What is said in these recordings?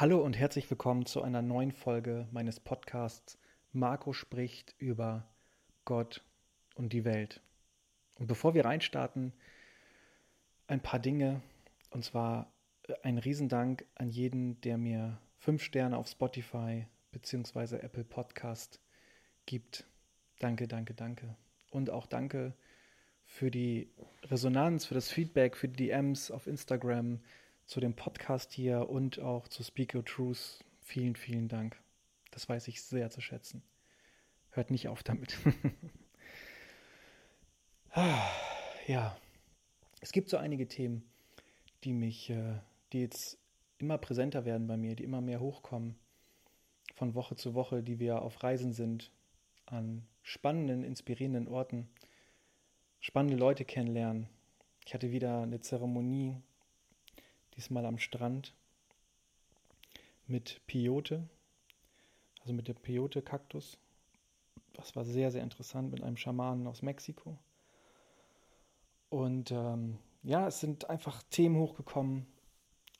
Hallo und herzlich willkommen zu einer neuen Folge meines Podcasts Marco spricht über Gott und die Welt. Und bevor wir reinstarten, ein paar Dinge. Und zwar äh, ein Riesendank an jeden, der mir fünf Sterne auf Spotify bzw. Apple Podcast gibt. Danke, danke, danke. Und auch danke für die Resonanz, für das Feedback, für die DMs auf Instagram, zu dem Podcast hier und auch zu Speak Your Truth. Vielen, vielen Dank. Das weiß ich sehr zu schätzen. Hört nicht auf damit. ja, es gibt so einige Themen, die mich, äh, die jetzt immer präsenter werden bei mir, die immer mehr hochkommen von Woche zu Woche, die wir auf Reisen sind, an spannenden, inspirierenden Orten, spannende Leute kennenlernen. Ich hatte wieder eine Zeremonie diesmal am Strand mit Peyote, also mit dem Peyote-Kaktus. Das war sehr, sehr interessant mit einem Schamanen aus Mexiko. Und ähm, ja, es sind einfach Themen hochgekommen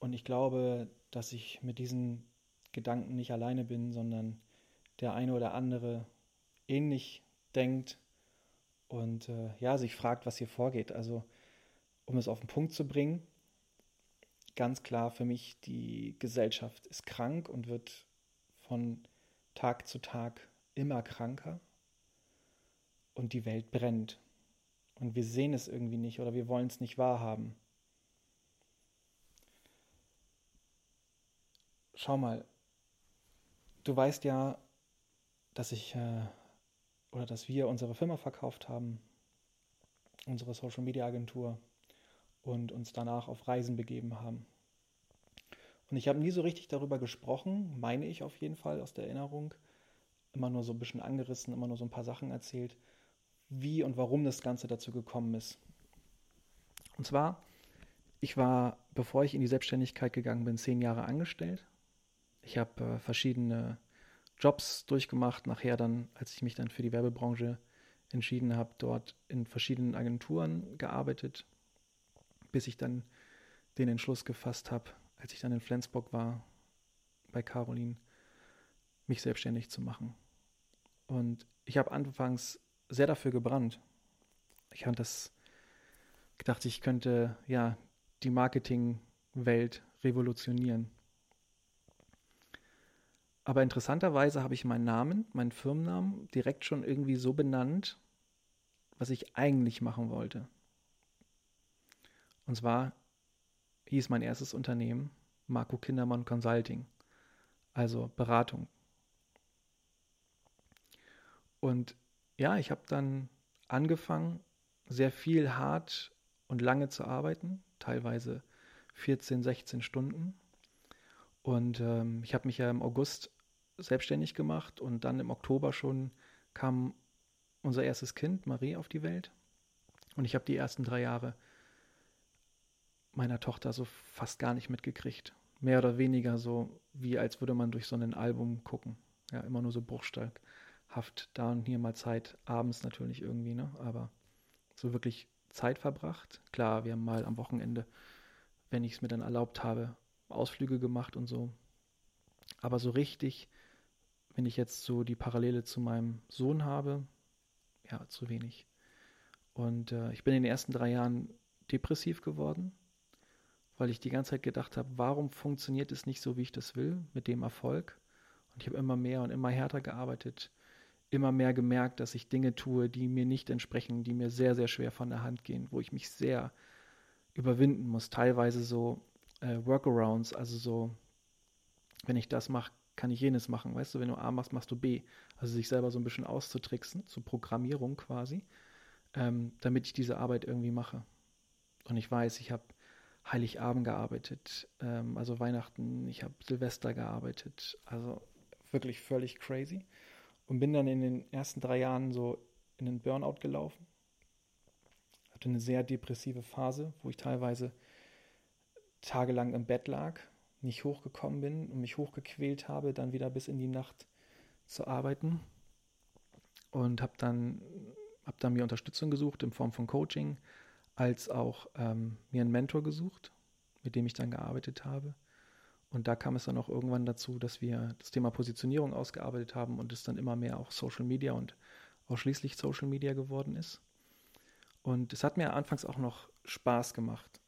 und ich glaube, dass ich mit diesen Gedanken nicht alleine bin, sondern der eine oder andere ähnlich denkt und äh, ja, sich fragt, was hier vorgeht. Also, um es auf den Punkt zu bringen, ganz klar für mich, die Gesellschaft ist krank und wird von Tag zu Tag immer kranker und die Welt brennt. Und wir sehen es irgendwie nicht oder wir wollen es nicht wahrhaben. Schau mal, du weißt ja, dass ich äh, oder dass wir unsere Firma verkauft haben, unsere Social Media Agentur und uns danach auf Reisen begeben haben. Und ich habe nie so richtig darüber gesprochen, meine ich auf jeden Fall aus der Erinnerung, immer nur so ein bisschen angerissen, immer nur so ein paar Sachen erzählt, wie und warum das Ganze dazu gekommen ist. Und zwar, ich war, bevor ich in die Selbstständigkeit gegangen bin, zehn Jahre angestellt. Ich habe äh, verschiedene Jobs durchgemacht, nachher dann, als ich mich dann für die Werbebranche entschieden habe, dort in verschiedenen Agenturen gearbeitet, bis ich dann den Entschluss gefasst habe, als ich dann in Flensburg war, bei Caroline, mich selbstständig zu machen. Und ich habe anfangs sehr dafür gebrannt. Ich habe das gedacht, ich könnte ja die Marketingwelt revolutionieren. Aber interessanterweise habe ich meinen Namen, meinen Firmennamen direkt schon irgendwie so benannt, was ich eigentlich machen wollte. Und zwar hieß mein erstes Unternehmen Marco Kindermann Consulting, also Beratung. Und ja, ich habe dann angefangen, sehr viel hart und lange zu arbeiten, teilweise 14, 16 Stunden. Und ähm, ich habe mich ja im August selbstständig gemacht und dann im Oktober schon kam unser erstes Kind, Marie, auf die Welt. Und ich habe die ersten drei Jahre meiner Tochter so fast gar nicht mitgekriegt. Mehr oder weniger so, wie als würde man durch so ein Album gucken. Ja, immer nur so bruchstückhaft da und hier mal Zeit, abends natürlich irgendwie, ne? Aber so wirklich Zeit verbracht. Klar, wir haben mal am Wochenende, wenn ich es mir dann erlaubt habe, Ausflüge gemacht und so. Aber so richtig, wenn ich jetzt so die Parallele zu meinem Sohn habe, ja, zu wenig. Und äh, ich bin in den ersten drei Jahren depressiv geworden weil ich die ganze Zeit gedacht habe, warum funktioniert es nicht so, wie ich das will, mit dem Erfolg? Und ich habe immer mehr und immer härter gearbeitet, immer mehr gemerkt, dass ich Dinge tue, die mir nicht entsprechen, die mir sehr, sehr schwer von der Hand gehen, wo ich mich sehr überwinden muss. Teilweise so äh, Workarounds, also so, wenn ich das mache, kann ich jenes machen. Weißt du, wenn du A machst, machst du B. Also sich selber so ein bisschen auszutricksen, zur Programmierung quasi, ähm, damit ich diese Arbeit irgendwie mache. Und ich weiß, ich habe Heiligabend gearbeitet, ähm, also Weihnachten, ich habe Silvester gearbeitet, also wirklich völlig crazy. Und bin dann in den ersten drei Jahren so in den Burnout gelaufen. Hatte eine sehr depressive Phase, wo ich teilweise tagelang im Bett lag, nicht hochgekommen bin und mich hochgequält habe, dann wieder bis in die Nacht zu arbeiten. Und habe dann, hab dann mir Unterstützung gesucht in Form von Coaching, als auch ähm, mir einen Mentor gesucht, mit dem ich dann gearbeitet habe. Und da kam es dann auch irgendwann dazu, dass wir das Thema Positionierung ausgearbeitet haben und es dann immer mehr auch Social Media und ausschließlich Social Media geworden ist. Und es hat mir anfangs auch noch Spaß gemacht.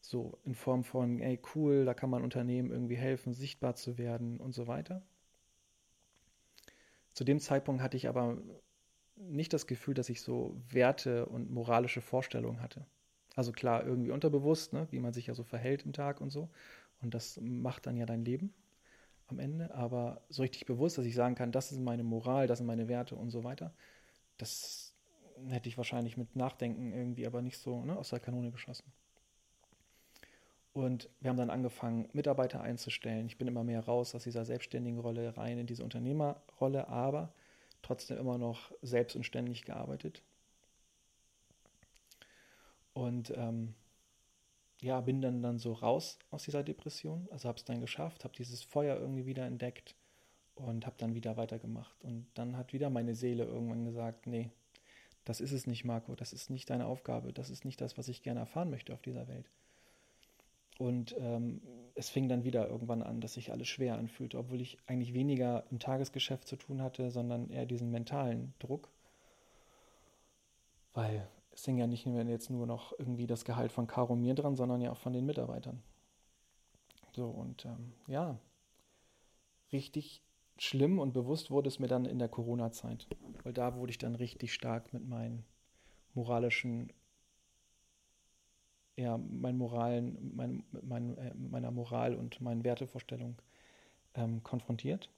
So in Form von, ey, cool, da kann man Unternehmen irgendwie helfen, sichtbar zu werden und so weiter. Zu dem Zeitpunkt hatte ich aber nicht das Gefühl, dass ich so Werte und moralische Vorstellungen hatte. Also klar, irgendwie unterbewusst, ne, wie man sich ja so verhält im Tag und so. Und das macht dann ja dein Leben am Ende. Aber so richtig bewusst, dass ich sagen kann, das ist meine Moral, das sind meine Werte und so weiter, das hätte ich wahrscheinlich mit Nachdenken irgendwie aber nicht so ne, aus der Kanone geschossen. Und wir haben dann angefangen, Mitarbeiter einzustellen. Ich bin immer mehr raus aus dieser selbstständigen Rolle rein in diese Unternehmerrolle, aber trotzdem immer noch selbst und ständig gearbeitet. Und ähm, ja, bin dann, dann so raus aus dieser Depression. Also habe es dann geschafft, habe dieses Feuer irgendwie wieder entdeckt und habe dann wieder weitergemacht. Und dann hat wieder meine Seele irgendwann gesagt, nee, das ist es nicht, Marco, das ist nicht deine Aufgabe, das ist nicht das, was ich gerne erfahren möchte auf dieser Welt. Und ähm, es fing dann wieder irgendwann an, dass sich alles schwer anfühlte, obwohl ich eigentlich weniger im Tagesgeschäft zu tun hatte, sondern eher diesen mentalen Druck. Weil es hing ja nicht mehr jetzt nur noch irgendwie das Gehalt von Caro mir dran, sondern ja auch von den Mitarbeitern. So, und ähm, ja, richtig schlimm und bewusst wurde es mir dann in der Corona-Zeit, weil da wurde ich dann richtig stark mit meinen moralischen ja, mein Moralen, mein, mein, äh, meiner Moral und meinen Wertevorstellungen ähm, konfrontiert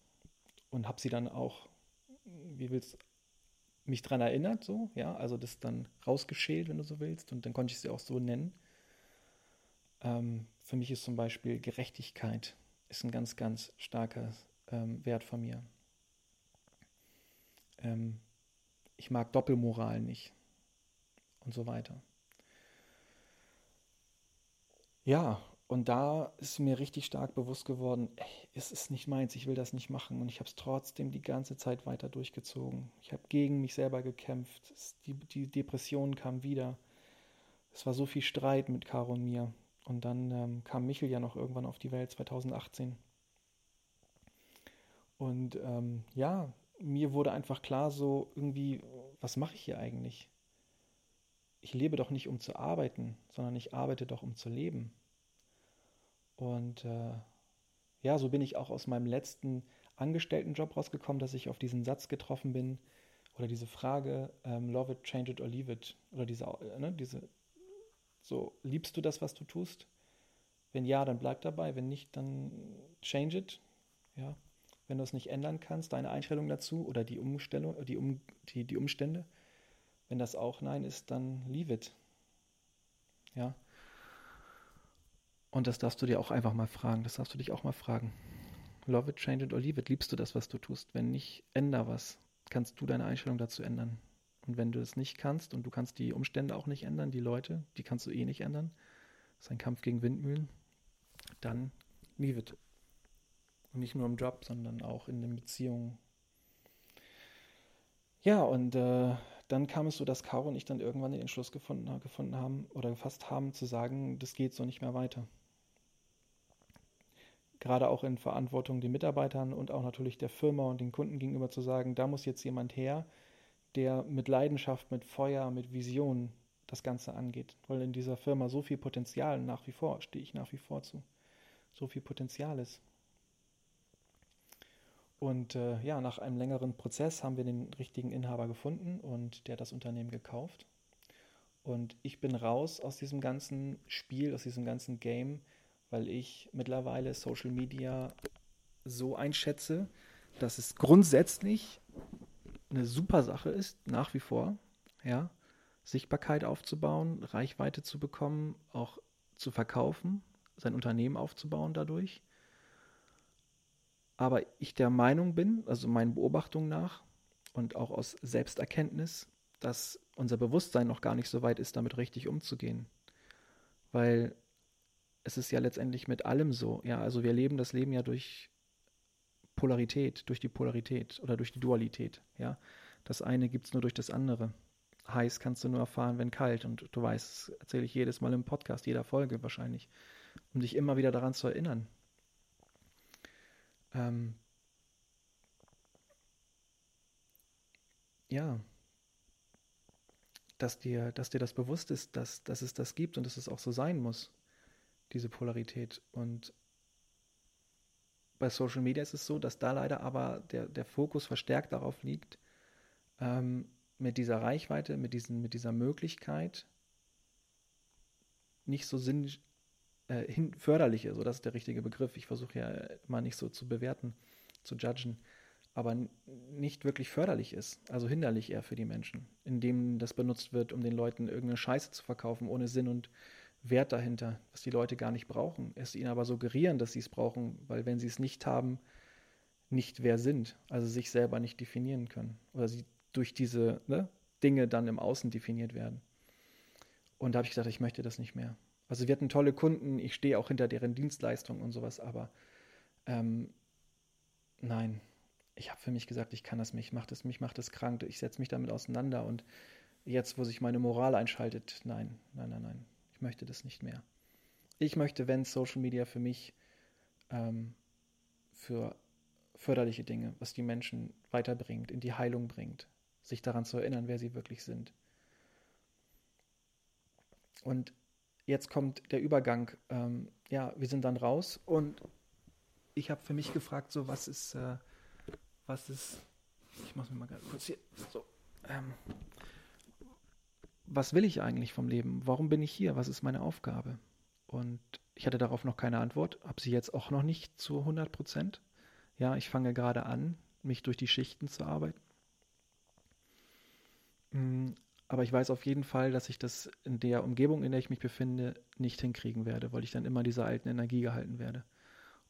und habe sie dann auch, wie willst mich daran erinnert, so, ja, also das dann rausgeschält, wenn du so willst, und dann konnte ich sie auch so nennen. Ähm, für mich ist zum Beispiel Gerechtigkeit ist ein ganz, ganz starker ähm, Wert von mir. Ähm, ich mag Doppelmoral nicht und so weiter. Ja, und da ist mir richtig stark bewusst geworden, ey, es ist nicht meins, ich will das nicht machen. Und ich habe es trotzdem die ganze Zeit weiter durchgezogen. Ich habe gegen mich selber gekämpft. Die, die Depression kam wieder. Es war so viel Streit mit Caro und mir. Und dann ähm, kam Michel ja noch irgendwann auf die Welt, 2018. Und ähm, ja, mir wurde einfach klar, so irgendwie, was mache ich hier eigentlich? Ich lebe doch nicht, um zu arbeiten, sondern ich arbeite doch, um zu leben. Und äh, ja, so bin ich auch aus meinem letzten Angestelltenjob rausgekommen, dass ich auf diesen Satz getroffen bin oder diese Frage, ähm, love it, change it or leave it. Oder diese, äh, ne, diese, so, liebst du das, was du tust? Wenn ja, dann bleib dabei. Wenn nicht, dann change it. Ja. Wenn du es nicht ändern kannst, deine Einstellung dazu oder die Umstellung, die, um, die, die Umstände, wenn das auch Nein ist, dann leave it. Ja. Und das darfst du dir auch einfach mal fragen. Das darfst du dich auch mal fragen. Love it, change it or leave it. Liebst du das, was du tust? Wenn nicht, änder was. Kannst du deine Einstellung dazu ändern? Und wenn du es nicht kannst und du kannst die Umstände auch nicht ändern, die Leute, die kannst du eh nicht ändern, das ist ein Kampf gegen Windmühlen, dann leave it. Und nicht nur im Job, sondern auch in den Beziehungen. Ja, und äh, dann kam es so, dass Caro und ich dann irgendwann den Entschluss gefunden, gefunden haben oder gefasst haben, zu sagen, das geht so nicht mehr weiter. Gerade auch in Verantwortung den Mitarbeitern und auch natürlich der Firma und den Kunden gegenüber zu sagen, da muss jetzt jemand her, der mit Leidenschaft, mit Feuer, mit Vision das Ganze angeht. Weil in dieser Firma so viel Potenzial nach wie vor, stehe ich nach wie vor zu, so viel Potenzial ist. Und äh, ja, nach einem längeren Prozess haben wir den richtigen Inhaber gefunden und der hat das Unternehmen gekauft. Und ich bin raus aus diesem ganzen Spiel, aus diesem ganzen Game, weil ich mittlerweile Social Media so einschätze, dass es grundsätzlich eine super Sache ist, nach wie vor, ja, Sichtbarkeit aufzubauen, Reichweite zu bekommen, auch zu verkaufen, sein Unternehmen aufzubauen dadurch aber ich der Meinung bin, also meinen Beobachtungen nach und auch aus Selbsterkenntnis, dass unser Bewusstsein noch gar nicht so weit ist, damit richtig umzugehen. Weil es ist ja letztendlich mit allem so. Ja, also wir leben das Leben ja durch Polarität, durch die Polarität oder durch die Dualität. Ja, das eine gibt es nur durch das andere. Heiß kannst du nur erfahren, wenn kalt. Und du weißt, das erzähle ich jedes Mal im Podcast, jeder Folge wahrscheinlich. um dich immer wieder daran zu erinnern. Ähm, ja, dass dir, dass dir das bewusst ist, dass, dass es das gibt und dass es auch so sein muss, diese Polarität. Und bei Social Media ist es so, dass da leider aber der, der Fokus verstärkt darauf liegt, ähm, mit dieser Reichweite, mit, diesen, mit dieser Möglichkeit nicht so sinn, äh, hin, förderlich ist, so das ist der richtige Begriff. Ich versuche ja mal nicht so zu bewerten, zu judgen, aber nicht wirklich förderlich ist, also hinderlich eher für die Menschen, indem das benutzt wird, um den Leuten irgendeine Scheiße zu verkaufen, ohne Sinn und Wert dahinter, was die Leute gar nicht brauchen. Es ihnen aber suggerieren, dass sie es brauchen, weil wenn sie es nicht haben, nicht wer sind, also sich selber nicht definieren können oder sie durch diese ne, Dinge dann im Außen definiert werden. Und da habe ich gesagt, ich möchte das nicht mehr. Also wir hatten tolle Kunden, ich stehe auch hinter deren Dienstleistungen und sowas, aber ähm, nein, ich habe für mich gesagt, ich kann das nicht, macht das, mich macht das krank, ich setze mich damit auseinander und jetzt, wo sich meine Moral einschaltet, nein, nein, nein, nein, ich möchte das nicht mehr. Ich möchte, wenn Social Media für mich ähm, für förderliche Dinge, was die Menschen weiterbringt, in die Heilung bringt, sich daran zu erinnern, wer sie wirklich sind. Und jetzt kommt der Übergang. Ähm, ja, wir sind dann raus und ich habe für mich gefragt, so was ist, äh, was ist, ich mache mir mal ganz kurz hier, so, ähm, was will ich eigentlich vom Leben? Warum bin ich hier? Was ist meine Aufgabe? Und ich hatte darauf noch keine Antwort, habe sie jetzt auch noch nicht zu 100 Prozent. Ja, ich fange gerade an, mich durch die Schichten zu arbeiten. Aber ich weiß auf jeden Fall, dass ich das in der Umgebung, in der ich mich befinde, nicht hinkriegen werde, weil ich dann immer dieser alten Energie gehalten werde.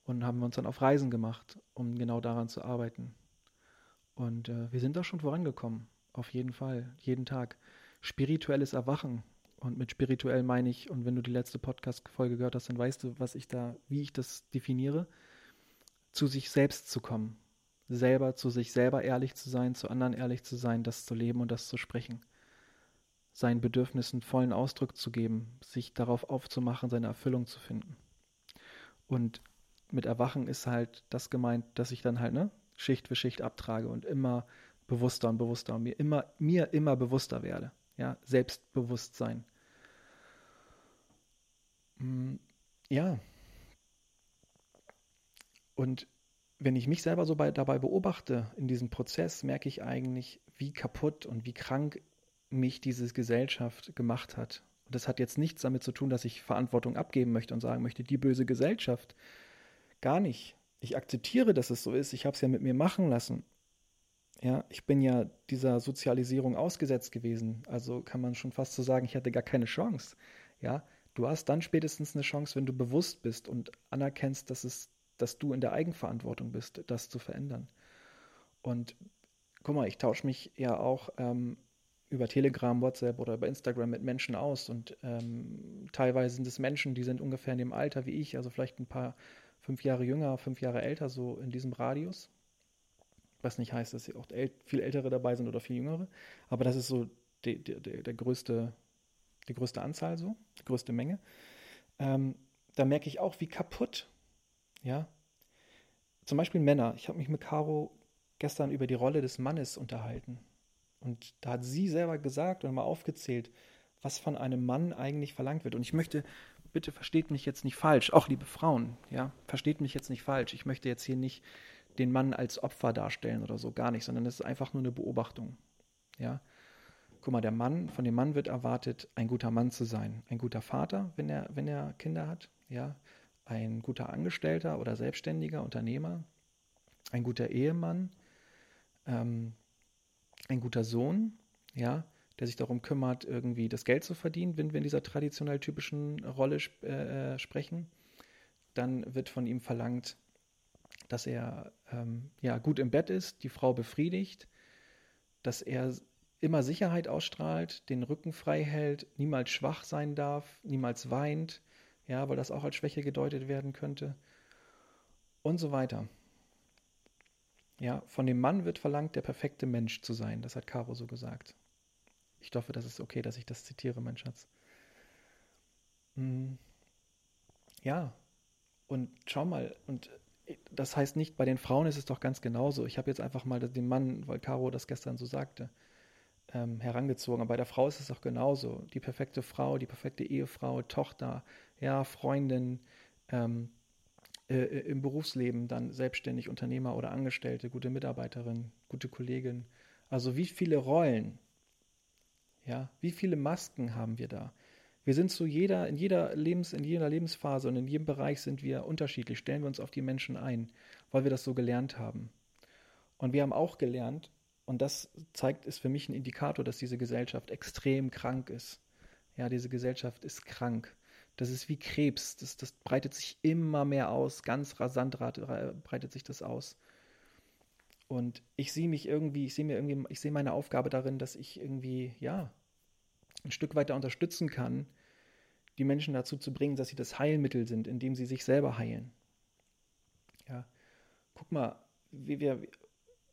Und haben wir uns dann auf Reisen gemacht, um genau daran zu arbeiten. Und äh, wir sind da schon vorangekommen, auf jeden Fall, jeden Tag. Spirituelles Erwachen. Und mit spirituell meine ich, und wenn du die letzte Podcast-Folge gehört hast, dann weißt du, was ich da, wie ich das definiere, zu sich selbst zu kommen. Selber zu sich selber ehrlich zu sein, zu anderen ehrlich zu sein, das zu leben und das zu sprechen seinen Bedürfnissen vollen Ausdruck zu geben, sich darauf aufzumachen, seine Erfüllung zu finden. Und mit Erwachen ist halt das gemeint, dass ich dann halt ne, Schicht für Schicht abtrage und immer bewusster und bewusster und mir immer, mir immer bewusster werde. Ja, Selbstbewusstsein. Mm, ja. Und wenn ich mich selber so bei, dabei beobachte in diesem Prozess, merke ich eigentlich, wie kaputt und wie krank mich diese Gesellschaft gemacht hat. Und das hat jetzt nichts damit zu tun, dass ich Verantwortung abgeben möchte und sagen möchte, die böse Gesellschaft. Gar nicht. Ich akzeptiere, dass es so ist. Ich habe es ja mit mir machen lassen. Ja, ich bin ja dieser Sozialisierung ausgesetzt gewesen. Also kann man schon fast so sagen, ich hatte gar keine Chance. Ja, du hast dann spätestens eine Chance, wenn du bewusst bist und anerkennst, dass es, dass du in der Eigenverantwortung bist, das zu verändern. Und guck mal, ich tausche mich ja auch ähm, über Telegram, WhatsApp oder über Instagram mit Menschen aus. Und ähm, teilweise sind es Menschen, die sind ungefähr in dem Alter wie ich, also vielleicht ein paar fünf Jahre jünger, fünf Jahre älter, so in diesem Radius. Was nicht heißt, dass sie auch viel ältere dabei sind oder viel jüngere. Aber das ist so die, die, die, der größte, die größte Anzahl, so, die größte Menge. Ähm, da merke ich auch, wie kaputt, ja. Zum Beispiel Männer. Ich habe mich mit Caro gestern über die Rolle des Mannes unterhalten. Und da hat sie selber gesagt und mal aufgezählt, was von einem Mann eigentlich verlangt wird. Und ich möchte, bitte versteht mich jetzt nicht falsch, auch liebe Frauen, ja, versteht mich jetzt nicht falsch. Ich möchte jetzt hier nicht den Mann als Opfer darstellen oder so, gar nicht, sondern es ist einfach nur eine Beobachtung, ja. Guck mal, der Mann, von dem Mann wird erwartet, ein guter Mann zu sein, ein guter Vater, wenn er, wenn er Kinder hat, ja, ein guter Angestellter oder Selbstständiger, Unternehmer, ein guter Ehemann, ähm, ein guter Sohn, ja, der sich darum kümmert, irgendwie das Geld zu verdienen, wenn wir in dieser traditionell typischen Rolle äh, sprechen, dann wird von ihm verlangt, dass er ähm, ja, gut im Bett ist, die Frau befriedigt, dass er immer Sicherheit ausstrahlt, den Rücken frei hält, niemals schwach sein darf, niemals weint, ja, weil das auch als Schwäche gedeutet werden könnte und so weiter. Ja, von dem Mann wird verlangt, der perfekte Mensch zu sein. Das hat Caro so gesagt. Ich hoffe, das ist okay, dass ich das zitiere, mein Schatz. Hm. ja, und schau mal, und das heißt nicht, bei den Frauen ist es doch ganz genauso. Ich habe jetzt einfach mal den Mann, weil Caro das gestern so sagte, ähm, herangezogen. Aber bei der Frau ist es doch genauso. Die perfekte Frau, die perfekte Ehefrau, Tochter, ja, Freundin, ähm, äh, äh im Berufsleben dann selbstständig Unternehmer oder Angestellte, gute Mitarbeiterin, gute Kollegin. Also wie viele Rollen, ja, wie viele Masken haben wir da? Wir sind zu jeder, in jeder Lebens, in jeder Lebensphase und in jedem Bereich sind wir unterschiedlich, stellen wir uns auf die Menschen ein, weil wir das so gelernt haben. Und wir haben auch gelernt, und das zeigt, ist für mich ein Indikator, dass diese Gesellschaft extrem krank ist. Ja, diese Gesellschaft ist krank. Das ist wie Krebs. Das, das breitet sich immer mehr aus. Ganz rasant breitet sich das aus. Und ich sehe mich irgendwie, ich sehe mir irgendwie, ich sehe meine Aufgabe darin, dass ich irgendwie, ja, ein Stück weiter unterstützen kann, die Menschen dazu zu bringen, dass sie das Heilmittel sind, indem sie sich selber heilen. Ja, guck mal, wie wir,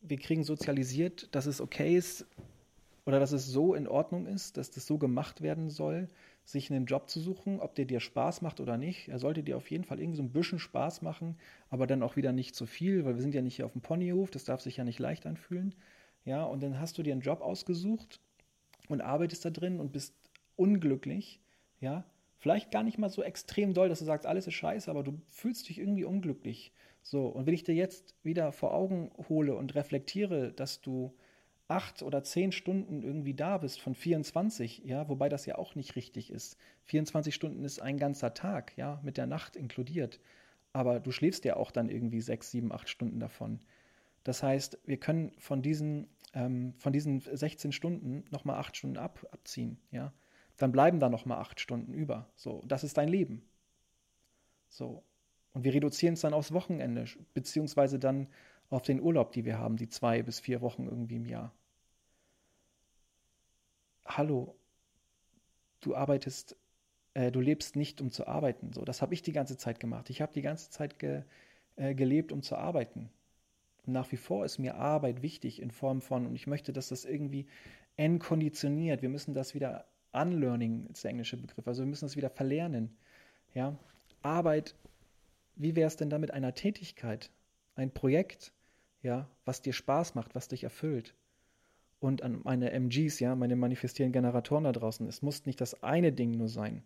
wir kriegen sozialisiert, dass es okay ist oder dass es so in Ordnung ist, dass das so gemacht werden soll, sich einen Job zu suchen, ob der dir Spaß macht oder nicht. Er sollte dir auf jeden Fall irgendwie so ein bisschen Spaß machen, aber dann auch wieder nicht zu viel, weil wir sind ja nicht hier auf dem Ponyhof, das darf sich ja nicht leicht anfühlen. Ja, und dann hast du dir einen Job ausgesucht und arbeitest da drin und bist unglücklich, ja, vielleicht gar nicht mal so extrem doll, dass du sagst, alles ist scheiße, aber du fühlst dich irgendwie unglücklich. So, und wenn ich dir jetzt wieder vor Augen hole und reflektiere, dass du acht oder zehn Stunden irgendwie da bist von 24, ja, wobei das ja auch nicht richtig ist. 24 Stunden ist ein ganzer Tag, ja, mit der Nacht inkludiert. Aber du schläfst ja auch dann irgendwie sechs, sieben, acht Stunden davon. Das heißt, wir können von diesen, ähm, von diesen 16 Stunden nochmal acht Stunden ab, abziehen, ja. Dann bleiben da nochmal acht Stunden über. So, das ist dein Leben. So, und wir reduzieren es dann aufs Wochenende, beziehungsweise dann auf den Urlaub, die wir haben, die zwei bis vier Wochen irgendwie im Jahr. Hallo, du arbeitest, äh, du lebst nicht, um zu arbeiten. So, das habe ich die ganze Zeit gemacht. Ich habe die ganze Zeit ge, äh, gelebt, um zu arbeiten. Und nach wie vor ist mir Arbeit wichtig in Form von, und ich möchte, dass das irgendwie entkonditioniert. Wir müssen das wieder unlearning, ist der englische Begriff. Also wir müssen das wieder verlernen. Ja, Arbeit wie wäre es denn da mit einer Tätigkeit, ein Projekt, ja, was dir Spaß macht, was dich erfüllt? Und an meine MGs, ja, meine manifestierenden Generatoren da draußen, es muss nicht das eine Ding nur sein.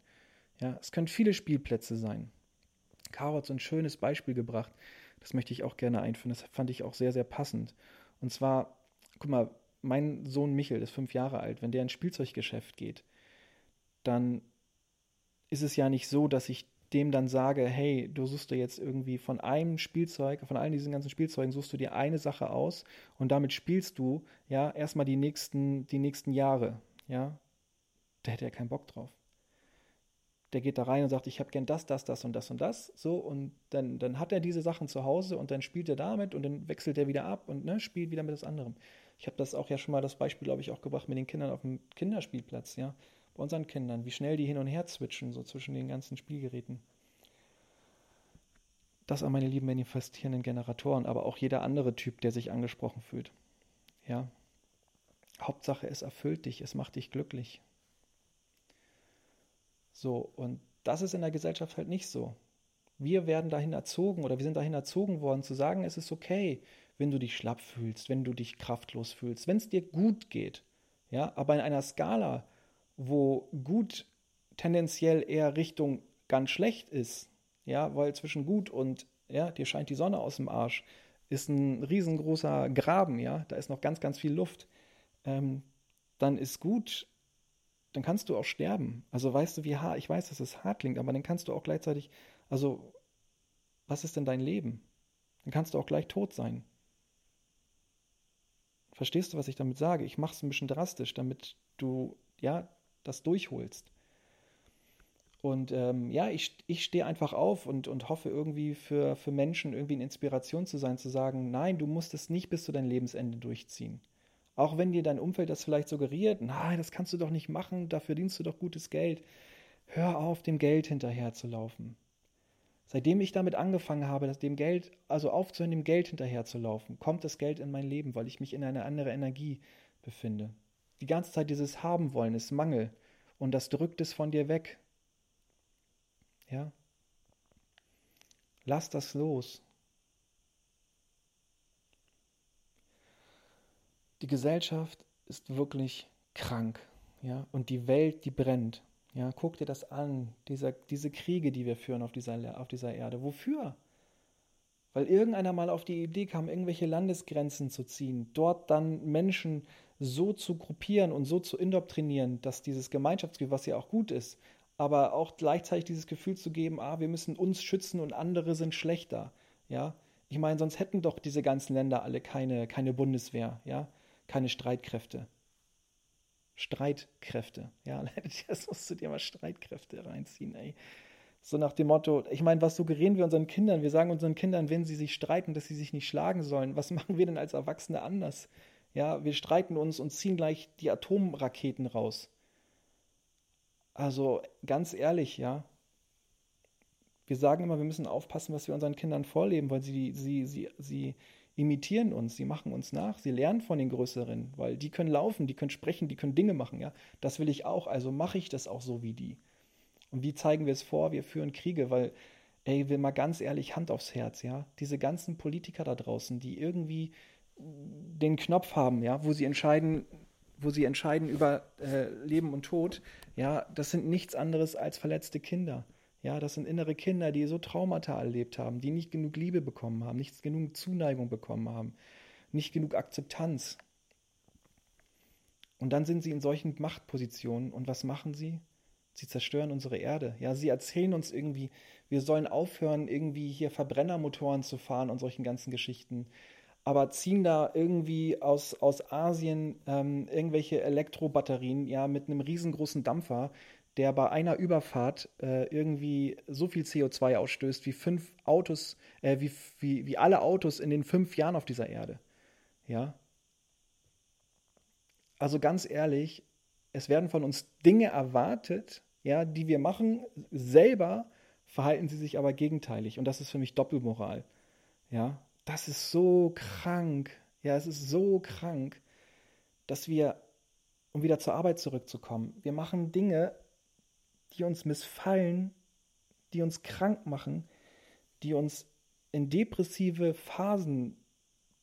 Ja, es können viele Spielplätze sein. Caro hat so ein schönes Beispiel gebracht, das möchte ich auch gerne einführen, das fand ich auch sehr, sehr passend. Und zwar, guck mal, mein Sohn Michel ist fünf Jahre alt, wenn der ins Spielzeuggeschäft geht, dann ist es ja nicht so, dass ich dem dann sage, hey, du suchst dir jetzt irgendwie von einem Spielzeug, von allen diesen ganzen Spielzeugen suchst du dir eine Sache aus und damit spielst du ja erstmal die nächsten, die nächsten Jahre, ja, der hätte ja keinen Bock drauf. Der geht da rein und sagt, ich habe gern das, das, das und das und das, so und dann, dann hat er diese Sachen zu Hause und dann spielt er damit und dann wechselt er wieder ab und ne, spielt wieder mit das anderem. Ich habe das auch ja schon mal das Beispiel, glaube ich, auch gebracht mit den Kindern auf dem Kinderspielplatz, ja bei unseren Kindern, wie schnell die hin und her switchen, so zwischen den ganzen Spielgeräten. Das an meine lieben manifestierenden Generatoren, aber auch jeder andere Typ, der sich angesprochen fühlt. Ja. Hauptsache, es erfüllt dich, es macht dich glücklich. So, und das ist in der Gesellschaft halt nicht so. Wir werden dahin erzogen oder wir sind dahin erzogen worden, zu sagen, es ist okay, wenn du dich schlapp fühlst, wenn du dich kraftlos fühlst, wenn es dir gut geht. Ja, aber in einer Skala wo gut tendenziell eher Richtung ganz schlecht ist, ja, weil zwischen gut und ja, dir scheint die Sonne aus dem Arsch, ist ein riesengroßer Graben, ja, da ist noch ganz, ganz viel Luft, ähm, dann ist gut, dann kannst du auch sterben. Also weißt du, wie hart, ich weiß, dass es hart klingt, aber dann kannst du auch gleichzeitig, also, was ist denn dein Leben? Dann kannst du auch gleich tot sein. Verstehst du, was ich damit sage? Ich mache es ein bisschen drastisch, damit du, ja, das durchholst. Und ähm, ja, ich, ich stehe einfach auf und, und hoffe irgendwie für, für Menschen irgendwie eine Inspiration zu sein, zu sagen, nein, du musst es nicht bis zu deinem Lebensende durchziehen. Auch wenn dir dein Umfeld das vielleicht suggeriert, nein, das kannst du doch nicht machen, dafür dienst du doch gutes Geld. Hör auf, dem Geld hinterherzulaufen. Seitdem ich damit angefangen habe, dem Geld, also aufzuhören, dem Geld hinterherzulaufen, kommt das Geld in mein Leben, weil ich mich in einer anderen Energie befinde die ganze Zeit dieses Haben wollen ist Mangel und das drückt es von dir weg. Ja? Lass das los. Die Gesellschaft ist wirklich krank, ja, und die Welt, die brennt. Ja, guck dir das an, dieser, diese Kriege, die wir führen auf dieser, auf dieser Erde. Wofür? Weil irgendeiner mal auf die Idee kam, irgendwelche Landesgrenzen zu ziehen, dort dann Menschen so zu gruppieren und so zu indoktrinieren, dass dieses Gemeinschaftsgefühl, was ja auch gut ist, aber auch gleichzeitig dieses Gefühl zu geben, ah, wir müssen uns schützen und andere sind schlechter, ja. Ich meine, sonst hätten doch diese ganzen Länder alle keine, keine Bundeswehr, ja, keine Streitkräfte. Streitkräfte, ja, das musst du dir mal Streitkräfte reinziehen, ey. So nach dem Motto, ich meine, was suggerieren wir unseren Kindern? Wir sagen unseren Kindern, wenn sie sich streiten, dass sie sich nicht schlagen sollen. Was machen wir denn als Erwachsene anders? Ja, wir streiten uns und ziehen gleich die Atomraketen raus. Also ganz ehrlich, ja. Wir sagen immer, wir müssen aufpassen, was wir unseren Kindern vorleben, weil sie, sie, sie, sie imitieren uns, sie machen uns nach, sie lernen von den Größeren, weil die können laufen, die können sprechen, die können Dinge machen, ja. Das will ich auch, also mache ich das auch so wie die. Und wie zeigen wir es vor? Wir führen Kriege, weil, ey, will mal ganz ehrlich Hand aufs Herz, ja. Diese ganzen Politiker da draußen, die irgendwie den Knopf haben, ja, wo sie entscheiden, wo sie entscheiden über äh, Leben und Tod, ja, das sind nichts anderes als verletzte Kinder. Ja, das sind innere Kinder, die so Traumata erlebt haben, die nicht genug Liebe bekommen haben, nicht genug Zuneigung bekommen haben, nicht genug Akzeptanz. Und dann sind sie in solchen Machtpositionen und was machen sie? Sie zerstören unsere Erde. Ja, sie erzählen uns irgendwie, wir sollen aufhören, irgendwie hier Verbrennermotoren zu fahren und solchen ganzen Geschichten aber ziehen da irgendwie aus, aus Asien ähm, irgendwelche Elektrobatterien, ja, mit einem riesengroßen Dampfer, der bei einer Überfahrt äh, irgendwie so viel CO2 ausstößt wie fünf Autos, äh, wie, wie, wie alle Autos in den fünf Jahren auf dieser Erde. Ja. Also ganz ehrlich, es werden von uns Dinge erwartet, ja, die wir machen, selber verhalten sie sich aber gegenteilig. Und das ist für mich Doppelmoral. Ja, das ist so krank. Ja, es ist so krank, dass wir, um wieder zur Arbeit zurückzukommen, wir machen Dinge, die uns missfallen, die uns krank machen, die uns in depressive Phasen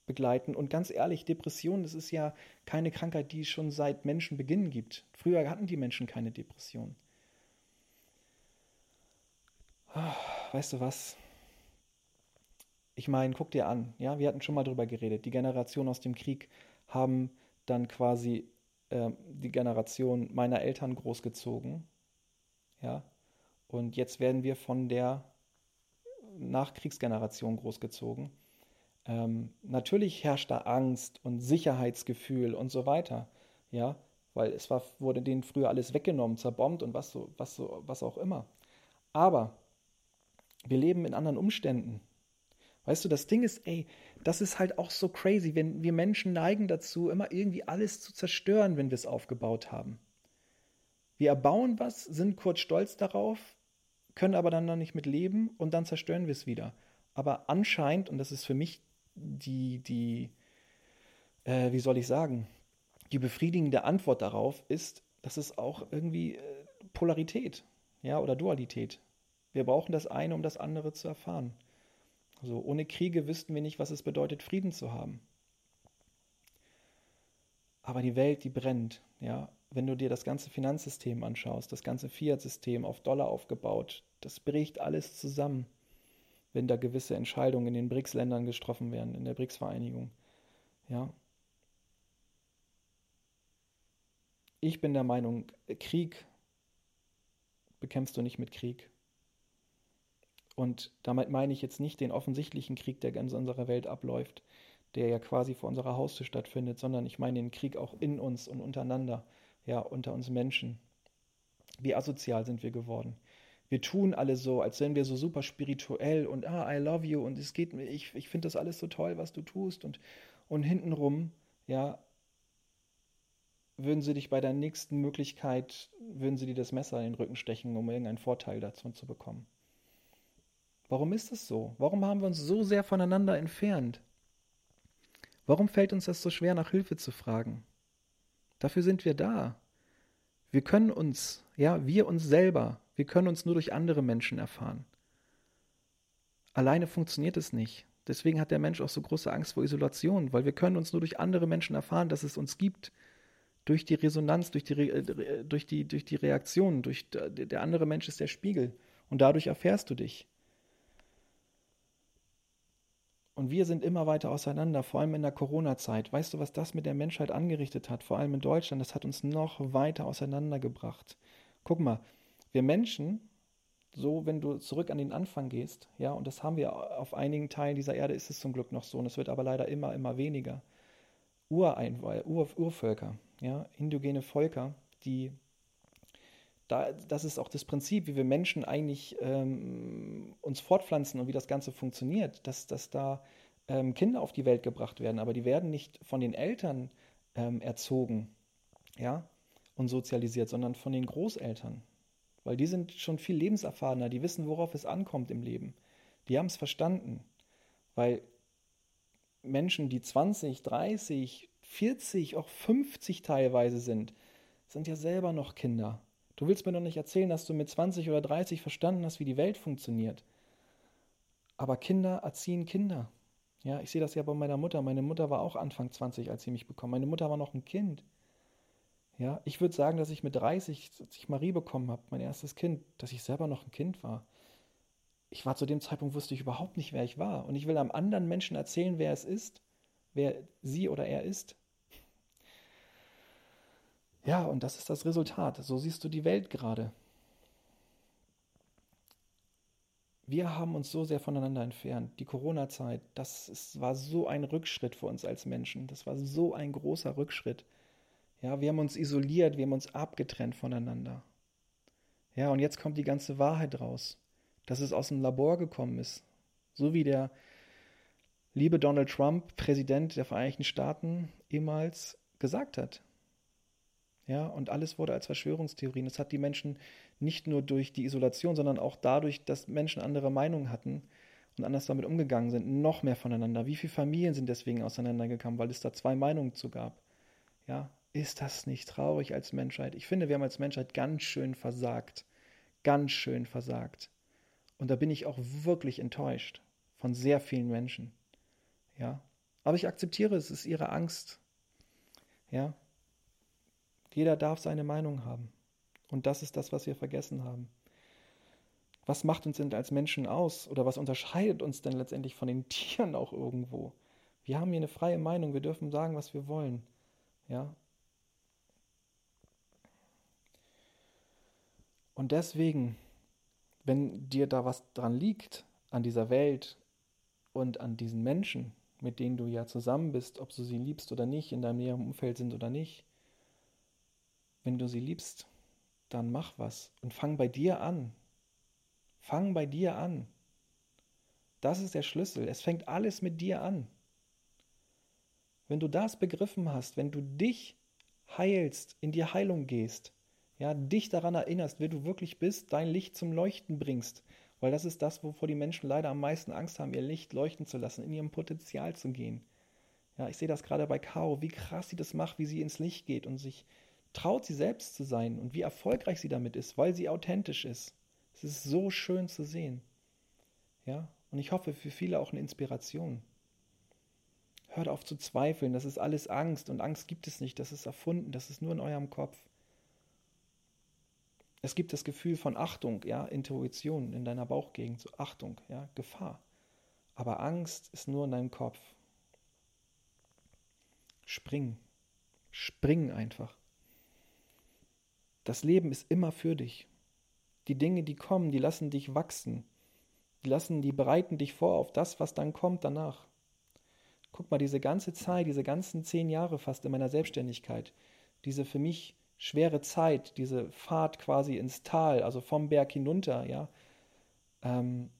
begleiten. Und ganz ehrlich, Depression, das ist ja keine Krankheit, die es schon seit Menschenbeginn gibt. Früher hatten die Menschen keine Depression. Ah, weißt du was? Ich meine, guck dir an, ja, wir hatten schon mal drüber geredet. Die Generation aus dem Krieg haben dann quasi äh, die Generation meiner Eltern großgezogen, ja, und jetzt werden wir von der Nachkriegsgeneration großgezogen. Ähm, natürlich herrscht da Angst und Sicherheitsgefühl und so weiter, ja, weil es war, wurde denen früher alles weggenommen, zerbombt und was so, was so, was auch immer. Aber wir leben in anderen Umständen. Weißt du, das Ding ist, ey, das ist halt auch so crazy, wenn wir Menschen neigen dazu, immer irgendwie alles zu zerstören, wenn wir es aufgebaut haben. Wir erbauen was, sind kurz stolz darauf, können aber dann noch nicht mit leben und dann zerstören wir es wieder. Aber anscheinend, und das ist für mich die, die, äh, wie soll ich sagen, die befriedigende Antwort darauf ist, dass es auch irgendwie äh, Polarität, ja, oder Dualität. Wir brauchen das eine, um das andere zu erfahren. So, ohne Kriege wüssten wir nicht, was es bedeutet, Frieden zu haben. Aber die Welt, die brennt, ja. Wenn du dir das ganze Finanzsystem anschaust, das ganze Fiat-System auf Dollar aufgebaut, das bricht alles zusammen, wenn da gewisse Entscheidungen in den BRICS-Ländern getroffen werden, in der BRICS-Vereinigung, ja. Ich bin der Meinung, Krieg bekämpfst du nicht mit Krieg. Und damit meine ich jetzt nicht den offensichtlichen Krieg, der in unserer Welt abläuft, der ja quasi vor unserer Haustür stattfindet, sondern ich meine den Krieg auch in uns und untereinander, ja, unter uns Menschen. Wie asozial sind wir geworden. Wir tun alle so, als wären wir so super spirituell und ah, I love you und es geht mir, ich, ich finde das alles so toll, was du tust und, und hintenrum, ja, würden sie dich bei der nächsten Möglichkeit, würden sie dir das Messer in den Rücken stechen, um irgendeinen Vorteil dazu zu bekommen. Warum ist es so? Warum haben wir uns so sehr voneinander entfernt? Warum fällt uns das so schwer, nach Hilfe zu fragen? Dafür sind wir da. Wir können uns, ja, wir uns selber, wir können uns nur durch andere Menschen erfahren. Alleine funktioniert es nicht. Deswegen hat der Mensch auch so große Angst vor Isolation, weil wir können uns nur durch andere Menschen erfahren, dass es uns gibt. Durch die Resonanz, durch die, Re durch die, durch die Reaktion, durch der andere Mensch ist der Spiegel. Und dadurch erfährst du dich. Und wir sind immer weiter auseinander, vor allem in der Corona-Zeit. Weißt du, was das mit der Menschheit angerichtet hat? Vor allem in Deutschland. Das hat uns noch weiter auseinandergebracht. Guck mal, wir Menschen, so wenn du zurück an den Anfang gehst, ja, und das haben wir auf einigen Teilen dieser Erde, ist es zum Glück noch so, und es wird aber leider immer, immer weniger. Ureinwohner, Ur, Urvölker, ja, indogene Völker, die da, das ist auch das Prinzip, wie wir Menschen eigentlich ähm, uns fortpflanzen und wie das Ganze funktioniert, dass, dass da ähm, Kinder auf die Welt gebracht werden, aber die werden nicht von den Eltern ähm, erzogen ja, und sozialisiert, sondern von den Großeltern. Weil die sind schon viel lebenserfahrener, die wissen, worauf es ankommt im Leben. Die haben es verstanden. Weil Menschen, die 20, 30, 40, auch 50 teilweise sind, sind ja selber noch Kinder. Du willst mir doch nicht erzählen, dass du mit 20 oder 30 verstanden hast, wie die Welt funktioniert. Aber Kinder erziehen Kinder. Ja, ich sehe das ja bei meiner Mutter. Meine Mutter war auch Anfang 20, als sie mich bekommen. Meine Mutter war noch ein Kind. Ja, ich würde sagen, dass ich mit 30, als ich Marie bekommen habe, mein erstes Kind, dass ich selber noch ein Kind war. Ich war zu dem Zeitpunkt, wusste ich überhaupt nicht, wer ich war. Und ich will einem anderen Menschen erzählen, wer es ist, wer sie oder er ist. Ja, und das ist das Resultat. So siehst du die Welt gerade. Wir haben uns so sehr voneinander entfernt. Die Corona-Zeit, das ist, war so ein Rückschritt für uns als Menschen. Das war so ein großer Rückschritt. Ja, wir haben uns isoliert, wir haben uns abgetrennt voneinander. Ja, und jetzt kommt die ganze Wahrheit raus, dass es aus dem Labor gekommen ist. So wie der liebe Donald Trump, Präsident der Vereinigten Staaten, ehemals gesagt hat. Ja, und alles wurde als Verschwörungstheorien. Das hat die Menschen nicht nur durch die Isolation, sondern auch dadurch, dass Menschen andere Meinungen hatten und anders damit umgegangen sind, noch mehr voneinander. Wie viele Familien sind deswegen auseinandergekommen, weil es da zwei Meinungen zu gab? Ja, ist das nicht traurig als Menschheit? Ich finde, wir haben als Menschheit ganz schön versagt. Ganz schön versagt. Und da bin ich auch wirklich enttäuscht von sehr vielen Menschen. Ja, aber ich akzeptiere es, es ist ihre Angst. Ja, jeder darf seine Meinung haben. Und das ist das, was wir vergessen haben. Was macht uns denn als Menschen aus oder was unterscheidet uns denn letztendlich von den Tieren auch irgendwo? Wir haben hier eine freie Meinung, wir dürfen sagen, was wir wollen. Ja? Und deswegen, wenn dir da was dran liegt, an dieser Welt und an diesen Menschen, mit denen du ja zusammen bist, ob du sie liebst oder nicht, in deinem näheren Umfeld sind oder nicht, wenn du sie liebst, dann mach was und fang bei dir an. Fang bei dir an. Das ist der Schlüssel. Es fängt alles mit dir an. Wenn du das begriffen hast, wenn du dich heilst, in die Heilung gehst, ja, dich daran erinnerst, wer du wirklich bist, dein Licht zum Leuchten bringst, weil das ist das, wovor die Menschen leider am meisten Angst haben, ihr Licht leuchten zu lassen, in ihrem Potenzial zu gehen. Ja, ich sehe das gerade bei Caro, wie krass sie das macht, wie sie ins Licht geht und sich traut, sie selbst zu sein und wie erfolgreich sie damit ist, weil sie authentisch ist. Es ist so schön zu sehen. Ja, und ich hoffe für viele auch eine Inspiration. Hört auf zu zweifeln, das ist alles Angst und Angst gibt es nicht, das ist erfunden, das ist nur in eurem Kopf. Es gibt das Gefühl von Achtung, ja, Intuition in deiner Bauchgegend, so Achtung, ja, Gefahr. Aber Angst ist nur in deinem Kopf. Spring. Spring einfach. Das Leben ist immer für dich. Die Dinge, die kommen, die lassen dich wachsen. Die lassen, die bereiten dich vor auf das, was dann kommt danach. Guck mal, diese ganze Zeit, diese ganzen zehn Jahre fast in meiner Selbstständigkeit, diese für mich schwere Zeit, diese Fahrt quasi ins Tal, also vom Berg hinunter, ja, ähm,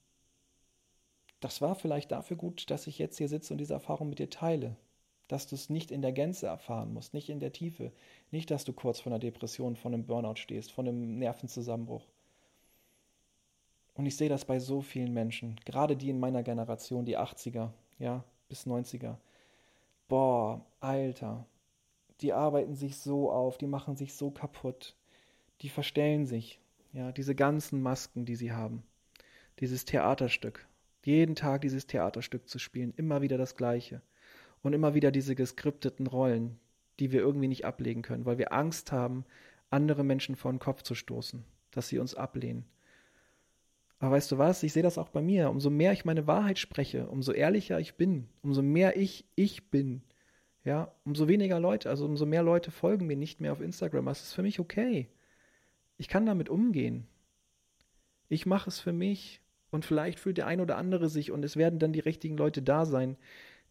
das war vielleicht dafür gut, dass ich jetzt hier sitze und diese Erfahrung mit dir teile dass du es nicht in der Gänze erfahren musst, nicht in der Tiefe, nicht, dass du kurz vor einer Depression, vor einem Burnout stehst, vor einem Nervenzusammenbruch. Und ich sehe das bei so vielen Menschen, gerade die in meiner Generation, die 80er, ja, bis 90er. Boah, Alter, die arbeiten sich so auf, die machen sich so kaputt, die verstellen sich, ja, diese ganzen Masken, die sie haben, dieses Theaterstück, Jeden Tag dieses Theaterstück zu spielen, immer wieder das Gleiche. Und immer wieder diese geskripteten Rollen, die wir irgendwie nicht ablegen können, weil wir Angst haben, andere Menschen vor den Kopf zu stoßen, dass sie uns ablehnen. Aber weißt du was, ich sehe das auch bei mir. Umso mehr ich meine Wahrheit spreche, umso ehrlicher ich bin, umso mehr ich ich bin, ja, umso weniger Leute, also umso mehr Leute folgen mir nicht mehr auf Instagram. Das ist für mich okay. Ich kann damit umgehen. Ich mache es für mich und vielleicht fühlt der ein oder andere sich und es werden dann die richtigen Leute da sein,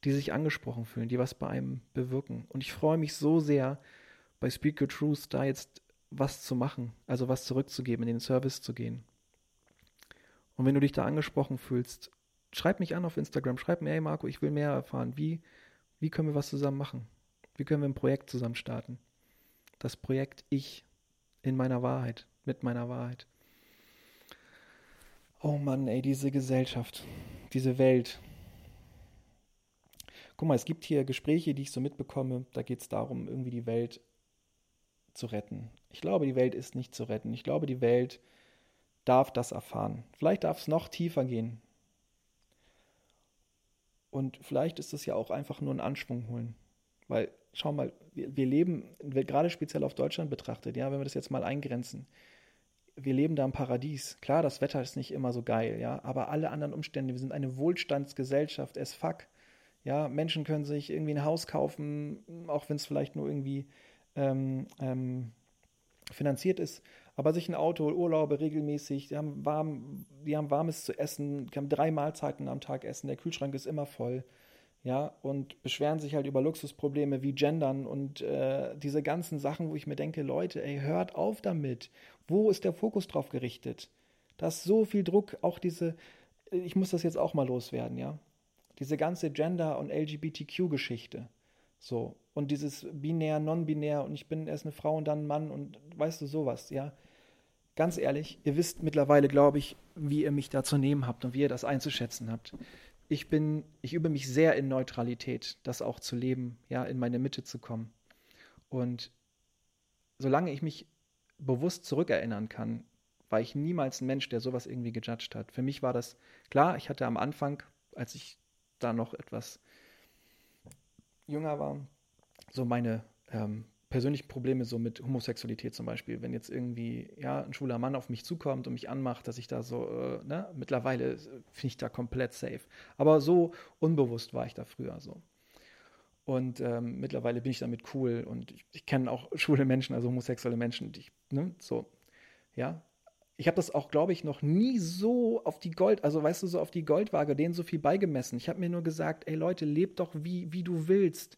die sich angesprochen fühlen, die was bei einem bewirken. Und ich freue mich so sehr, bei Speak Your Truth da jetzt was zu machen, also was zurückzugeben, in den Service zu gehen. Und wenn du dich da angesprochen fühlst, schreib mich an auf Instagram, schreib mir, hey Marco, ich will mehr erfahren. Wie, wie können wir was zusammen machen? Wie können wir ein Projekt zusammen starten? Das Projekt Ich in meiner Wahrheit, mit meiner Wahrheit. Oh Mann, ey, diese Gesellschaft, diese Welt, guck mal, es gibt hier Gespräche, die ich so mitbekomme, da geht es darum, irgendwie die Welt zu retten. Ich glaube, die Welt ist nicht zu retten. Ich glaube, die Welt darf das erfahren. Vielleicht darf es noch tiefer gehen. Und vielleicht ist es ja auch einfach nur ein Anschwung holen. Weil, schau mal, wir, wir leben, gerade speziell auf Deutschland betrachtet, ja, wenn wir das jetzt mal eingrenzen, wir leben da im Paradies. Klar, das Wetter ist nicht immer so geil, ja, aber alle anderen Umstände, wir sind eine Wohlstandsgesellschaft, es fuck. Ja, Menschen können sich irgendwie ein Haus kaufen, auch wenn es vielleicht nur irgendwie ähm, ähm, finanziert ist, aber sich ein Auto, Urlaube regelmäßig, die haben, warm, die haben warmes zu essen, die haben drei Mahlzeiten am Tag essen, der Kühlschrank ist immer voll, ja, und beschweren sich halt über Luxusprobleme wie Gendern und äh, diese ganzen Sachen, wo ich mir denke, Leute, ey, hört auf damit. Wo ist der Fokus drauf gerichtet? Da ist so viel Druck, auch diese, ich muss das jetzt auch mal loswerden, ja diese ganze Gender- und LGBTQ-Geschichte. So. Und dieses binär, non-binär und ich bin erst eine Frau und dann ein Mann und weißt du sowas, ja. Ganz ehrlich, ihr wisst mittlerweile, glaube ich, wie ihr mich da zu nehmen habt und wie ihr das einzuschätzen habt. Ich bin, ich übe mich sehr in Neutralität, das auch zu leben, ja, in meine Mitte zu kommen. Und solange ich mich bewusst zurückerinnern kann, war ich niemals ein Mensch, der sowas irgendwie gejudged hat. Für mich war das klar, ich hatte am Anfang, als ich da noch etwas jünger war, so meine ähm, persönlichen Probleme so mit Homosexualität zum Beispiel, wenn jetzt irgendwie ja ein schwuler Mann auf mich zukommt und mich anmacht, dass ich da so äh, ne, mittlerweile finde ich da komplett safe. Aber so unbewusst war ich da früher so. Und ähm, mittlerweile bin ich damit cool und ich, ich kenne auch schwule Menschen, also homosexuelle Menschen, die ich, ne, so, ja, ich habe das auch, glaube ich, noch nie so auf die Gold, also weißt du, so auf die Goldwaage, denen so viel beigemessen. Ich habe mir nur gesagt, ey Leute, leb doch wie, wie du willst.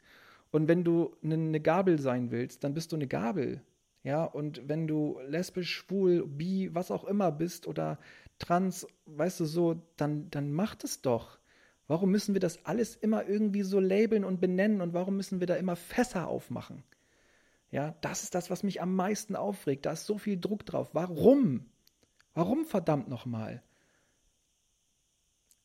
Und wenn du eine, eine Gabel sein willst, dann bist du eine Gabel. Ja, und wenn du lesbisch, schwul, bi, was auch immer bist oder trans, weißt du so, dann, dann mach es doch. Warum müssen wir das alles immer irgendwie so labeln und benennen und warum müssen wir da immer Fässer aufmachen? Ja, das ist das, was mich am meisten aufregt. Da ist so viel Druck drauf. Warum? Warum verdammt nochmal?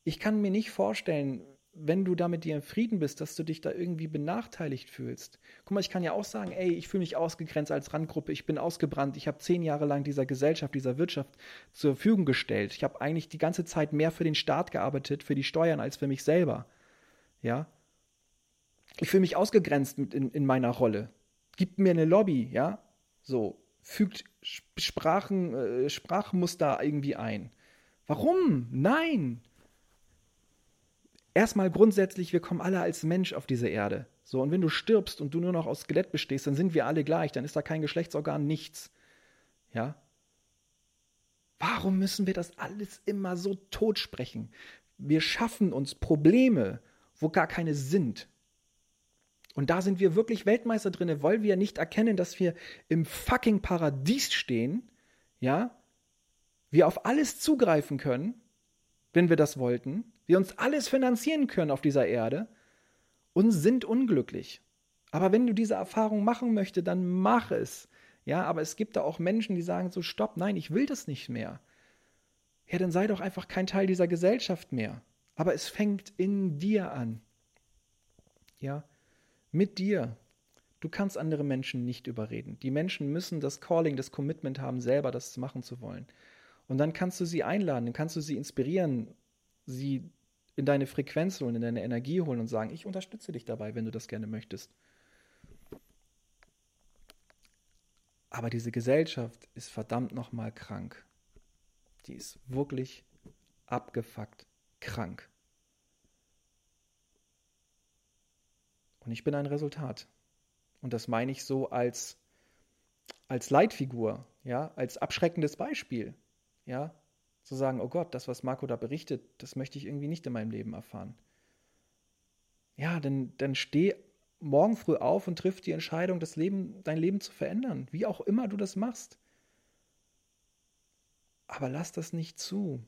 Ich kann mir nicht vorstellen, wenn du da mit dir im Frieden bist, dass du dich da irgendwie benachteiligt fühlst. Guck mal, ich kann ja auch sagen, ey, ich fühle mich ausgegrenzt als Randgruppe, ich bin ausgebrannt, ich habe zehn Jahre lang dieser Gesellschaft, dieser Wirtschaft zur Verfügung gestellt. Ich habe eigentlich die ganze Zeit mehr für den Staat gearbeitet, für die Steuern, als für mich selber. Ja. Ich fühle mich ausgegrenzt in, in meiner Rolle. Gib mir eine Lobby, ja. So fügt Sprachen, äh, Sprachmuster irgendwie ein. Warum? Nein! Erstmal grundsätzlich, wir kommen alle als Mensch auf diese Erde. So, und wenn du stirbst und du nur noch aus Skelett bestehst, dann sind wir alle gleich, dann ist da kein Geschlechtsorgan, nichts. Ja? Warum müssen wir das alles immer so totsprechen? Wir schaffen uns Probleme, wo gar keine sind. Und da sind wir wirklich Weltmeister drin, weil wir nicht erkennen, dass wir im fucking Paradies stehen, ja, wir auf alles zugreifen können, wenn wir das wollten, wir uns alles finanzieren können auf dieser Erde und sind unglücklich. Aber wenn du diese Erfahrung machen möchtest, dann mach es. Ja, aber es gibt da auch Menschen, die sagen so, stopp, nein, ich will das nicht mehr. Ja, dann sei doch einfach kein Teil dieser Gesellschaft mehr. Aber es fängt in dir an. Ja, mit dir. Du kannst andere Menschen nicht überreden. Die Menschen müssen das Calling, das Commitment haben, selber das machen zu wollen. Und dann kannst du sie einladen, dann kannst du sie inspirieren, sie in deine Frequenz holen, in deine Energie holen und sagen, ich unterstütze dich dabei, wenn du das gerne möchtest. Aber diese Gesellschaft ist verdammt nochmal krank. Die ist wirklich abgefuckt krank. Und ich bin ein Resultat. Und das meine ich so als, als Leitfigur, ja, als abschreckendes Beispiel, ja, zu sagen, oh Gott, das, was Marco da berichtet, das möchte ich irgendwie nicht in meinem Leben erfahren. Ja, dann, dann steh morgen früh auf und triff die Entscheidung, das Leben, dein Leben zu verändern, wie auch immer du das machst. Aber lass das nicht zu.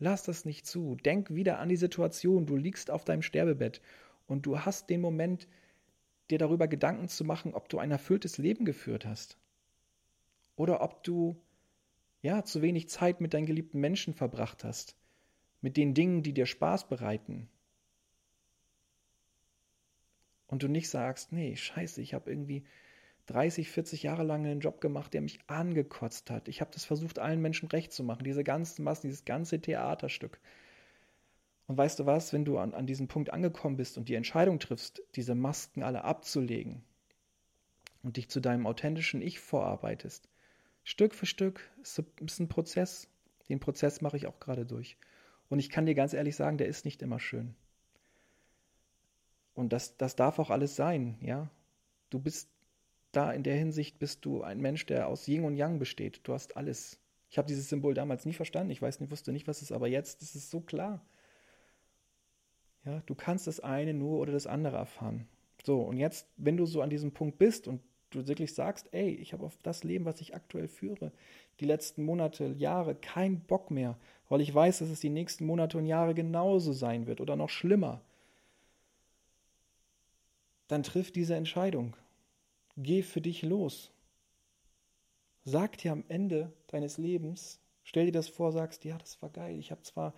Lass das nicht zu. Denk wieder an die Situation. Du liegst auf deinem Sterbebett und du hast den Moment, dir darüber Gedanken zu machen, ob du ein erfülltes Leben geführt hast. Oder ob du ja zu wenig Zeit mit deinen geliebten Menschen verbracht hast, mit den Dingen, die dir Spaß bereiten. Und du nicht sagst, nee, scheiße, ich habe irgendwie 30, 40 Jahre lang einen Job gemacht, der mich angekotzt hat. Ich habe das versucht, allen Menschen recht zu machen, diese ganzen Massen, dieses ganze Theaterstück. Und weißt du was, wenn du an, an diesem Punkt angekommen bist und die Entscheidung triffst, diese Masken alle abzulegen und dich zu deinem authentischen Ich vorarbeitest, Stück für Stück ist es ein Prozess. Den Prozess mache ich auch gerade durch. Und ich kann dir ganz ehrlich sagen, der ist nicht immer schön. Und das, das darf auch alles sein, ja. Du bist da in der Hinsicht bist du ein Mensch, der aus Yin und Yang besteht. Du hast alles. Ich habe dieses Symbol damals nie verstanden. Ich weiß nicht, wusste nicht, was es ist, aber jetzt ist es so klar. Ja, du kannst das eine nur oder das andere erfahren. So, und jetzt, wenn du so an diesem Punkt bist und du wirklich sagst, ey, ich habe auf das Leben, was ich aktuell führe, die letzten Monate, Jahre, keinen Bock mehr, weil ich weiß, dass es die nächsten Monate und Jahre genauso sein wird oder noch schlimmer, dann triff diese Entscheidung. Geh für dich los. Sag dir am Ende deines Lebens, stell dir das vor, sagst, ja, das war geil. Ich habe zwar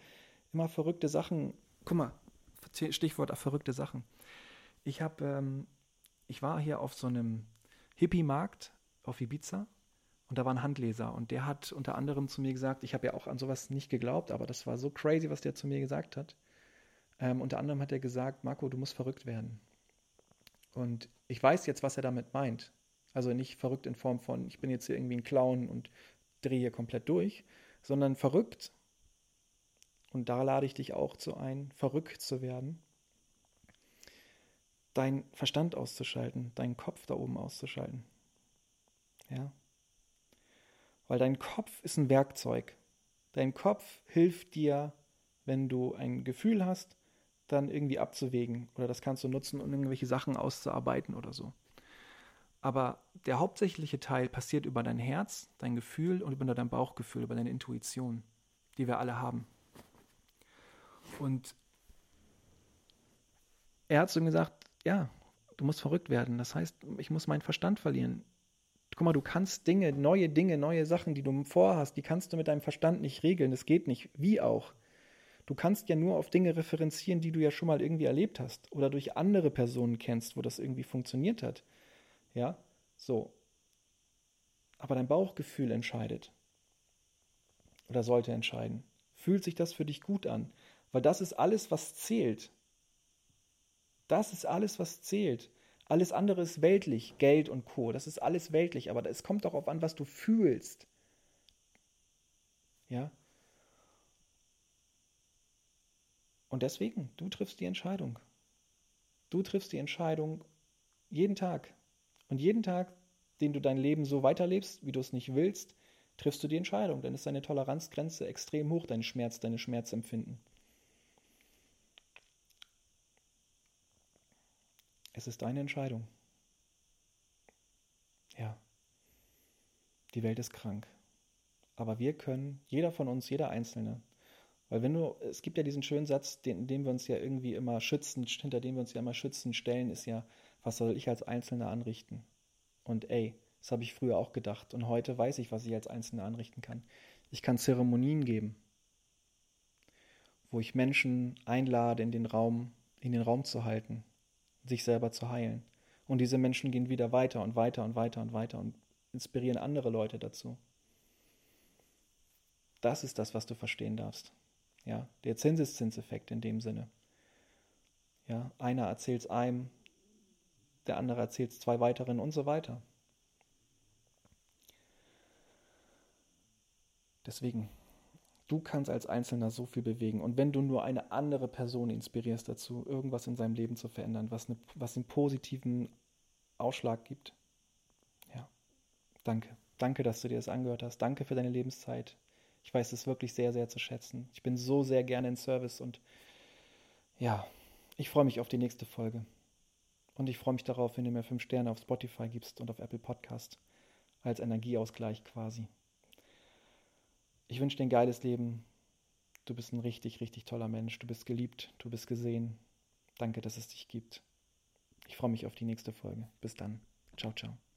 immer verrückte Sachen, guck mal, Stichwort auf verrückte Sachen. Ich habe, ähm, ich war hier auf so einem Hippie-Markt auf Ibiza und da war ein Handleser und der hat unter anderem zu mir gesagt, ich habe ja auch an sowas nicht geglaubt, aber das war so crazy, was der zu mir gesagt hat. Ähm, unter anderem hat er gesagt, Marco, du musst verrückt werden. Und ich weiß jetzt, was er damit meint. Also nicht verrückt in Form von, ich bin jetzt hier irgendwie ein Clown und drehe hier komplett durch, sondern verrückt. Und da lade ich dich auch zu ein, verrückt zu werden. Deinen Verstand auszuschalten, deinen Kopf da oben auszuschalten. Ja. Weil dein Kopf ist ein Werkzeug. Dein Kopf hilft dir, wenn du ein Gefühl hast, dann irgendwie abzuwägen. Oder das kannst du nutzen, um irgendwelche Sachen auszuarbeiten oder so. Aber der hauptsächliche Teil passiert über dein Herz, dein Gefühl und über dein Bauchgefühl, über deine Intuition, die wir alle haben. Und er hat ihm gesagt, ja, du musst verrückt werden. Das heißt, ich muss meinen Verstand verlieren. Guck mal, du kannst Dinge, neue Dinge, neue Sachen, die du vorhast, die kannst du mit deinem Verstand nicht regeln. Das geht nicht. Wie auch? Du kannst ja nur auf Dinge referenzieren, die du ja schon mal irgendwie erlebt hast oder durch andere Personen kennst, wo das irgendwie funktioniert hat. Ja, so. Aber dein Bauchgefühl entscheidet oder sollte entscheiden. Fühlt sich das für dich gut an? Weil das ist alles, was zählt. Das ist alles, was zählt. Alles andere ist weltlich, Geld und Co. Das ist alles weltlich, aber es kommt darauf an, was du fühlst. Ja? Und deswegen, du triffst die Entscheidung. Du triffst die Entscheidung jeden Tag. Und jeden Tag, den du dein Leben so weiterlebst, wie du es nicht willst, triffst du die Entscheidung. Dann ist deine Toleranzgrenze extrem hoch, dein Schmerz, deine Schmerzempfinden. Es ist deine Entscheidung. Ja, die Welt ist krank. Aber wir können, jeder von uns, jeder Einzelne, weil wenn du, es gibt ja diesen schönen Satz, den, dem wir uns ja irgendwie immer schützen, hinter dem wir uns ja immer schützen, stellen, ist ja, was soll ich als Einzelner anrichten? Und ey, das habe ich früher auch gedacht. Und heute weiß ich, was ich als Einzelner anrichten kann. Ich kann Zeremonien geben, wo ich Menschen einlade, in den Raum, in den Raum zu halten, sich selber zu heilen. Und diese Menschen gehen wieder weiter und weiter und weiter und weiter und inspirieren andere Leute dazu. Das ist das, was du verstehen darfst. Ja, der Zinseszinseffekt in dem Sinne. Ja, einer erzählt es einem, der andere erzählt es zwei weiteren und so weiter. Deswegen, du kannst als Einzelner so viel bewegen. Und wenn du nur eine andere Person inspirierst dazu, irgendwas in seinem Leben zu verändern, was, eine, was einen positiven Ausschlag gibt, ja, danke. Danke, dass du dir das angehört hast. Danke für deine Lebenszeit. Ich weiß es wirklich sehr, sehr zu schätzen. Ich bin so sehr gerne in Service und ja, ich freue mich auf die nächste Folge. Und ich freue mich darauf, wenn du mir fünf Sterne auf Spotify gibst und auf Apple Podcast als Energieausgleich quasi. Ich wünsche dir ein geiles Leben. Du bist ein richtig, richtig toller Mensch. Du bist geliebt, du bist gesehen. Danke, dass es dich gibt. Ich freue mich auf die nächste Folge. Bis dann. Ciao, ciao.